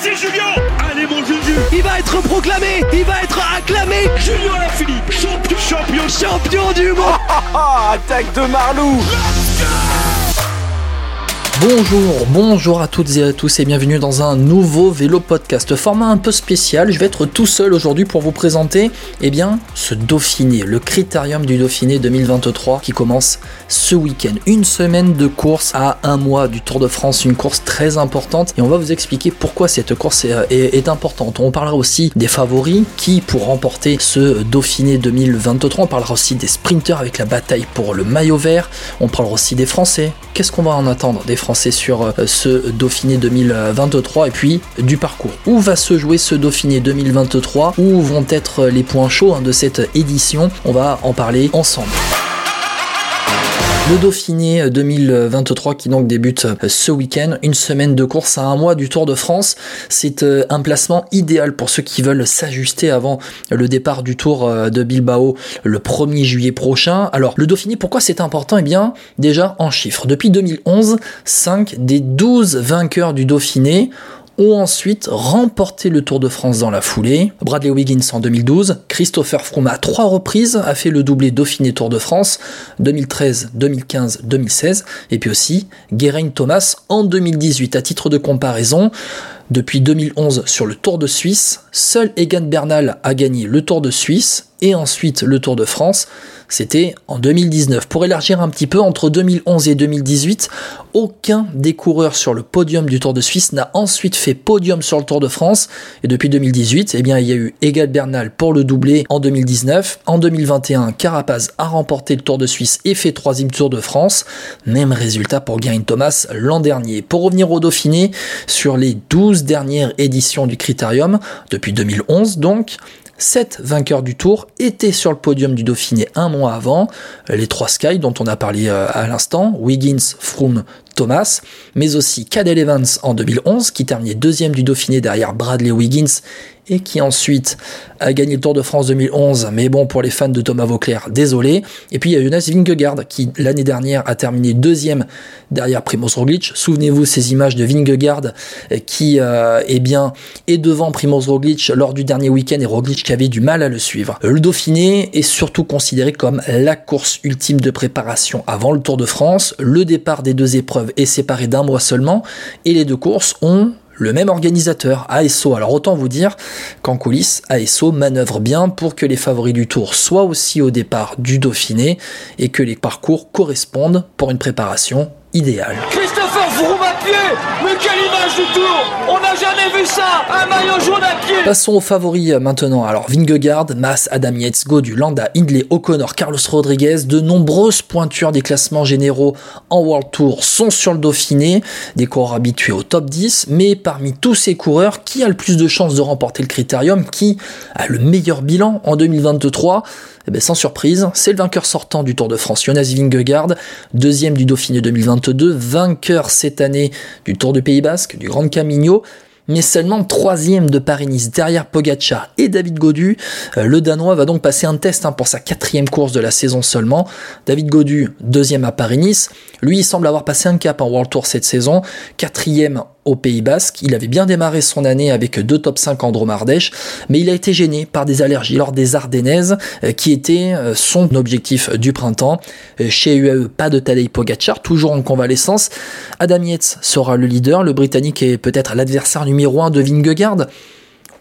c'est Julien Allez mon Juju. Il va être proclamé Il va être acclamé. Julien Alaphilippe, champion, champion, Champion du monde. Attaque de Marlou Bonjour, bonjour à toutes et à tous et bienvenue dans un nouveau vélo podcast. Format un peu spécial, je vais être tout seul aujourd'hui pour vous présenter eh bien, ce Dauphiné, le Critérium du Dauphiné 2023 qui commence ce week-end. Une semaine de course à un mois du Tour de France, une course très importante et on va vous expliquer pourquoi cette course est, est- est importante. On parlera aussi des favoris qui pour remporter ce Dauphiné 2023. On parlera aussi des sprinters avec la bataille pour le maillot vert. On parlera aussi des Français. Qu'est-ce qu'on va en attendre des Français? Sur euh, ce Dauphiné 2023 et puis du parcours. Où va se jouer ce Dauphiné 2023 Où vont être les points chauds hein, de cette édition? On va en parler ensemble. Le Dauphiné 2023 qui donc débute euh, ce week-end, une semaine de course à un mois du Tour de France. C'est euh, un placement idéal pour ceux qui veulent s'ajuster avant le départ du Tour euh, de Bilbao le 1er juillet prochain. Alors le Dauphiné, pourquoi c'est important? Eh bien déjà en chiffres. Depuis 2011, 5 des 12 vainqueurs du Dauphiné ont ensuite remporté le Tour de France dans la foulée. Bradley Wiggins en 2012, Christopher Froome à trois reprises a fait le doublé Dauphiné Tour de France 2013, 2015, 2016 et puis aussi Geraint Thomas en 2018 à titre de comparaison. Depuis 2011 sur le Tour de Suisse, seul Egan Bernal a gagné le Tour de Suisse et ensuite le Tour de France. C'était en 2019. Pour élargir un petit peu, entre 2011 et 2018, aucun des coureurs sur le podium du Tour de Suisse n'a ensuite fait podium sur le Tour de France. Et depuis 2018, eh bien, il y a eu Egan Bernal pour le doublé en 2019. En 2021, Carapaz a remporté le Tour de Suisse et fait troisième Tour de France. Même résultat pour Geraint Thomas l'an dernier. Pour revenir au Dauphiné, sur les 12 dernières éditions du Critérium, depuis 2011 donc, Sept vainqueurs du Tour étaient sur le podium du Dauphiné un mois avant, les trois Sky dont on a parlé euh, à l'instant, Wiggins, Froome, Thomas, mais aussi Cadel Evans en 2011 qui terminait deuxième du Dauphiné derrière Bradley Wiggins et qui ensuite a gagné le Tour de France 2011, mais bon pour les fans de Thomas Vauclair, désolé. Et puis il y a Jonas Vingegaard qui l'année dernière a terminé deuxième derrière Primoz Roglic. Souvenez-vous ces images de Vingegaard euh, qui euh, eh bien est devant Primoz Roglic lors du dernier week-end et Roglic qui avait du mal à le suivre. Le Dauphiné est surtout considéré comme la course ultime de préparation avant le Tour de France. Le départ des deux épreuves est séparé d'un mois seulement et les deux courses ont le même organisateur, ASO. Alors autant vous dire qu'en coulisses, ASO manœuvre bien pour que les favoris du tour soient aussi au départ du Dauphiné et que les parcours correspondent pour une préparation idéale. Christopher Froome à pied Mais quelle image du tour On n'a jamais vu ça Un maillot jaune à pied Passons aux favoris euh, maintenant. Alors Vingegaard, Mas, Adam Yates, du Landa, Hindley, O'Connor, Carlos Rodriguez, de nombreuses pointures des classements généraux en World Tour sont sur le Dauphiné, des coureurs habitués au top 10, mais parmi tous ces coureurs, qui a le plus de chances de remporter le critérium, qui a le meilleur bilan en 2023 eh bien, sans surprise, c'est le vainqueur sortant du Tour de France, Jonas Vingegaard, deuxième du Dauphiné 2022, vainqueur cette année du Tour du Pays Basque, du Grand Camino, mais seulement troisième de Paris-Nice derrière Pogacar et David Godu. Euh, Le Danois va donc passer un test hein, pour sa quatrième course de la saison seulement. David Godu, deuxième à Paris-Nice. Lui, il semble avoir passé un cap en World Tour cette saison. Quatrième au Pays Basque. Il avait bien démarré son année avec deux top 5 en Dromardèche, mais il a été gêné par des allergies lors des Ardennaises, euh, qui étaient euh, son objectif du printemps. Euh, Chez UAE, pas de Tadej Pogacar, toujours en convalescence. Adam Yates sera le leader. Le Britannique est peut-être l'adversaire numéro 1 de Vingegaard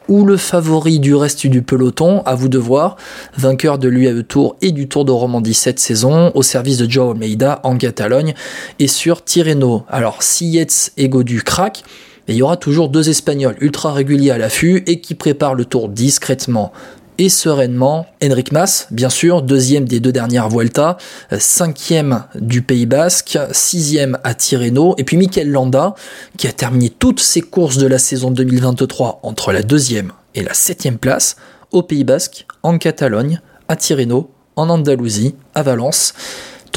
ou le favori du reste du peloton, à vous de voir, vainqueur de l'UAE Tour et du Tour de Romandie cette saison, au service de Joao Almeida en Catalogne, et sur Tirreno. Alors, si Yates et Godu craquent, il y aura toujours deux Espagnols ultra réguliers à l'affût et qui préparent le tour discrètement et sereinement. Henrik Mas, bien sûr, deuxième des deux dernières Vuelta, euh, cinquième du Pays Basque, sixième à Tirreno, et puis Mikel Landa, qui a terminé toutes ses courses de la saison 2023 entre la deuxième et la septième place, au Pays Basque, en Catalogne, à Tirreno, en Andalousie, à Valence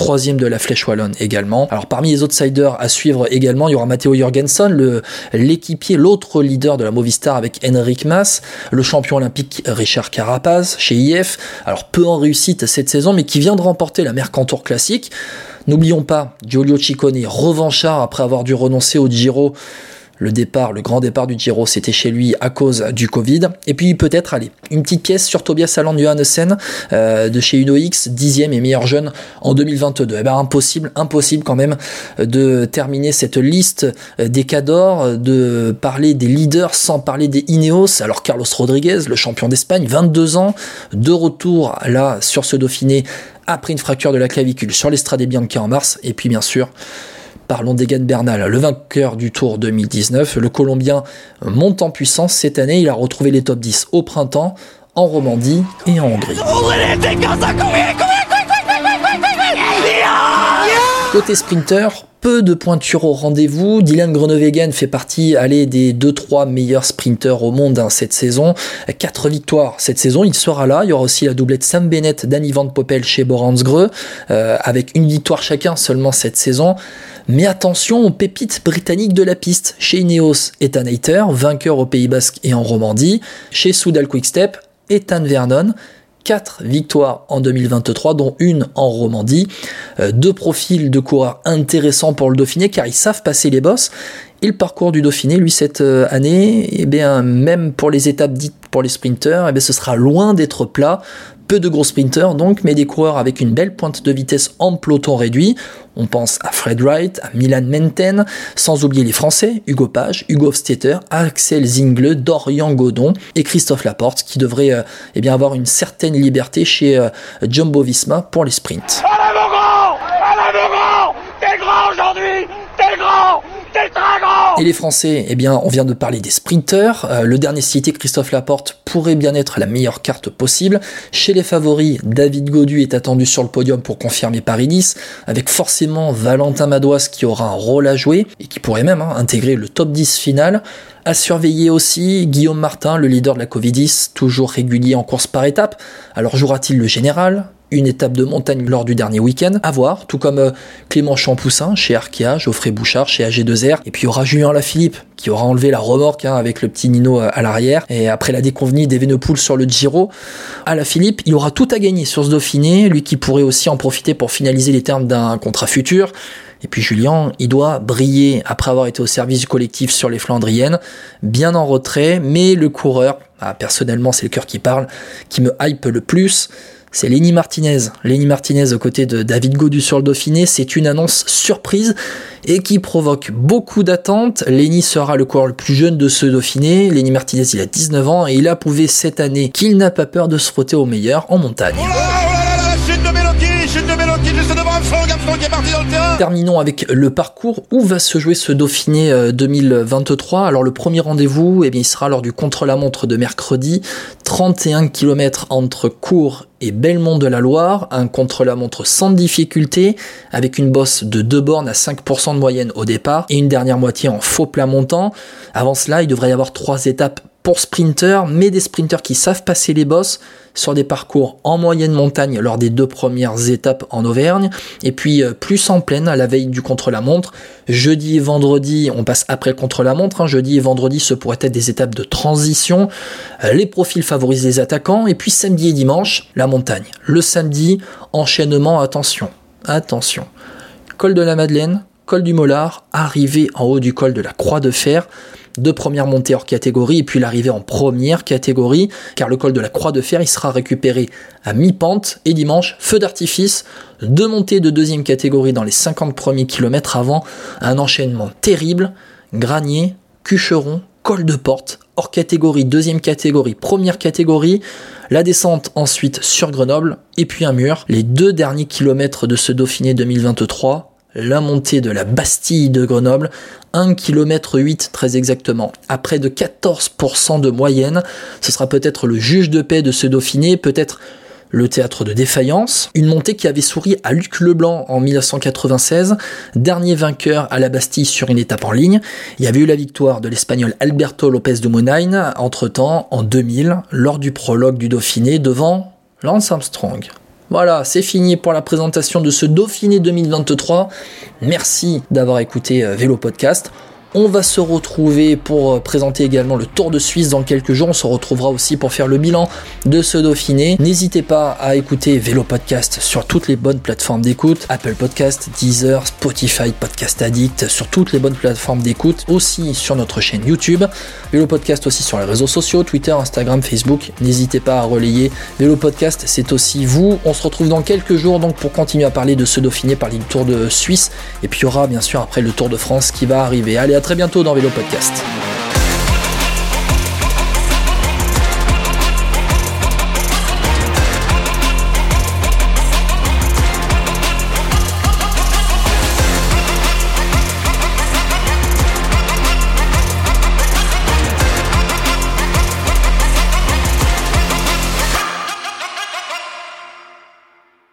troisième de la Flèche Wallonne également. Alors parmi les outsiders à suivre également, il y aura Matteo Jorgensen, l'équipier, l'autre leader de la Movistar avec Henrik Mas, le champion olympique Richard Carapaz chez IF, alors peu en réussite cette saison, mais qui vient de remporter la Mercantour Classique. N'oublions pas Giulio Ciccone, revanchard après avoir dû renoncer au Giro le départ, le grand départ du Giro, c'était chez lui à cause du Covid. Et puis peut-être, allez, une petite pièce sur Tobias Alland Johannessen euh, de chez Uno X, dixième et meilleur jeune en 2022. Eh ben impossible, impossible quand même de terminer cette liste des cadors, de parler des leaders sans parler des Ineos. Alors Carlos Rodriguez, le champion d'Espagne, 22 ans, de retour là sur ce Dauphiné après une fracture de la clavicule sur l'Estrade Bianca en mars. Et puis bien sûr, Parlons d'Egan Bernal, le vainqueur du Tour 2019. Le Colombien monte en puissance cette année. Il a retrouvé les top 10 au printemps, en Romandie et en Hongrie. Côté sprinter, peu de pointures au rendez-vous. Dylan Groenewegen fait partie allez, des 2-3 meilleurs sprinters au monde hein, cette saison. 4 victoires cette saison, il sera là. Il y aura aussi la doublette Sam Bennett, Danny Van Poppel chez Boransgreux, euh, avec une victoire chacun seulement cette saison. Mais attention aux pépites britanniques de la piste. Chez Ineos, Ethan Hayter, vainqueur au Pays Basque et en Romandie. Chez Soudal Quickstep, Ethan Vernon. 4 victoires en 2023, dont une en Romandie. Euh, deux profils de coureurs intéressants pour le Dauphiné car ils savent passer les bosses. Et le parcours du Dauphiné, lui, cette euh, année, eh bien, même pour les étapes dites pour les sprinters, eh bien, ce sera loin d'être plat. Peu de gros sprinters donc, mais des coureurs avec une belle pointe de vitesse en peloton réduit. On pense à Fred Wright, à Milan Menten, sans oublier les Français, Hugo Page, Hugo Hofstetter, Axel Zingle, Dorian Godon et Christophe Laporte, qui devraient euh, eh bien, avoir une certaine liberté chez euh, Jumbo Visma pour les sprints. Et les Français, eh bien, on vient de parler des sprinters. Euh, le dernier cité, Christophe Laporte, pourrait bien être la meilleure carte possible. Chez les favoris, David Godu est attendu sur le podium pour confirmer Paris-Nice, avec forcément Valentin Madouas qui aura un rôle à jouer et qui pourrait même hein, intégrer le top 10 final. À surveiller aussi Guillaume Martin, le leader de la Covidis, toujours régulier en course par étape. Alors jouera-t-il le général? Une étape de montagne lors du dernier week-end. À voir, tout comme euh, Clément Champoussin chez Arkea, Geoffrey Bouchard chez AG2R, et puis il y aura Julien Lafilippe qui aura enlevé la remorque hein, avec le petit Nino euh, à l'arrière, et après la déconvenue d'Evenepoel sur le Giro, à la Philippe, il aura tout à gagner sur ce Dauphiné, lui qui pourrait aussi en profiter pour finaliser les termes d'un contrat futur. Et puis Julien, il doit briller après avoir été au service du collectif sur les Flandriennes, bien en retrait, mais le coureur, ah, personnellement c'est le cœur qui parle, qui me hype le plus, c'est Lenny Martinez. Lenny Martinez aux côtés de David Godu sur le Dauphiné, c'est une annonce surprise et qui provoque beaucoup d'attentes. Lenny sera le coureur le plus jeune de ce Dauphiné. Lenny Martinez, il a 19 ans et il a prouvé cette année qu'il n'a pas peur de se frotter au meilleur en montagne. Terminons avec le parcours. Où va se jouer ce Dauphiné 2023 euh, Alors le premier rendez-vous, eh bien, il sera lors du contre-la-montre de mercredi. 31 km entre Cours et Belmont de la Loire, un contre-la-montre sans difficulté, avec une bosse de deux bornes à 5% de moyenne au départ et une dernière moitié en faux plat montant. Avant cela, il devrait y avoir trois étapes pour sprinters, mais des sprinters qui savent passer les bosses sur des parcours en moyenne montagne lors des deux premières étapes en Auvergne, et puis euh, plus en pleine à la veille du contre-la-montre. Jeudi et vendredi, on passe après le contre-la-montre, hein. jeudi et vendredi, ce pourraient être des étapes de transition. Euh, les profils favorisent les attaquants, et puis samedi et dimanche, la montagne. Le samedi, enchaînement, attention, attention. Col de la Madeleine, col du Mollard, arrivé en haut du col de la Croix de Fer, deux premières montées hors catégorie et puis l'arrivée en première catégorie, car le col de la Croix de Fer il sera récupéré à mi-pente et dimanche, feu d'artifice, deux montées de deuxième catégorie dans les 50 premiers kilomètres avant un enchaînement terrible, Granier, Cucheron, col de porte, hors catégorie, deuxième catégorie, première catégorie, la descente ensuite sur Grenoble, et puis un mur. Les deux derniers kilomètres de ce Dauphiné 2023 la montée de la Bastille de Grenoble, 1 km 8 très exactement, à près de 14% de moyenne. Ce sera peut-être le juge de paix de ce Dauphiné, peut-être le théâtre de défaillance, une montée qui avait souri à Luc Leblanc en 1996, dernier vainqueur à la Bastille sur une étape en ligne. Il y avait eu la victoire de l'espagnol Alberto Lopez de Monaine, entre-temps en 2000, lors du prologue du Dauphiné devant Lance Armstrong. Voilà, c'est fini pour la présentation de ce Dauphiné 2023. Merci d'avoir écouté euh, Vélo Podcast. On va se retrouver pour euh, présenter également le Tour de Suisse dans quelques jours. On se retrouvera aussi pour faire le bilan de ce Dauphiné. N'hésitez pas à écouter Vélo Podcast sur toutes les bonnes plateformes d'écoute. Apple Podcast, Deezer, Spotify, Podcast Addict, sur toutes les bonnes plateformes d'écoute. Aussi sur notre chaîne YouTube. Vélo Podcast aussi sur les réseaux sociaux, Twitter, Instagram, Facebook. N'hésitez pas à relayer Vélo Podcast. C'est aussi vous. On se retrouve dans quelques jours donc pour continuer à parler de ce Dauphiné, parler du Tour de Suisse. Et puis il y aura bien sûr après le Tour de France qui va arriver. Allez, à très bientôt dans Vélo Podcast.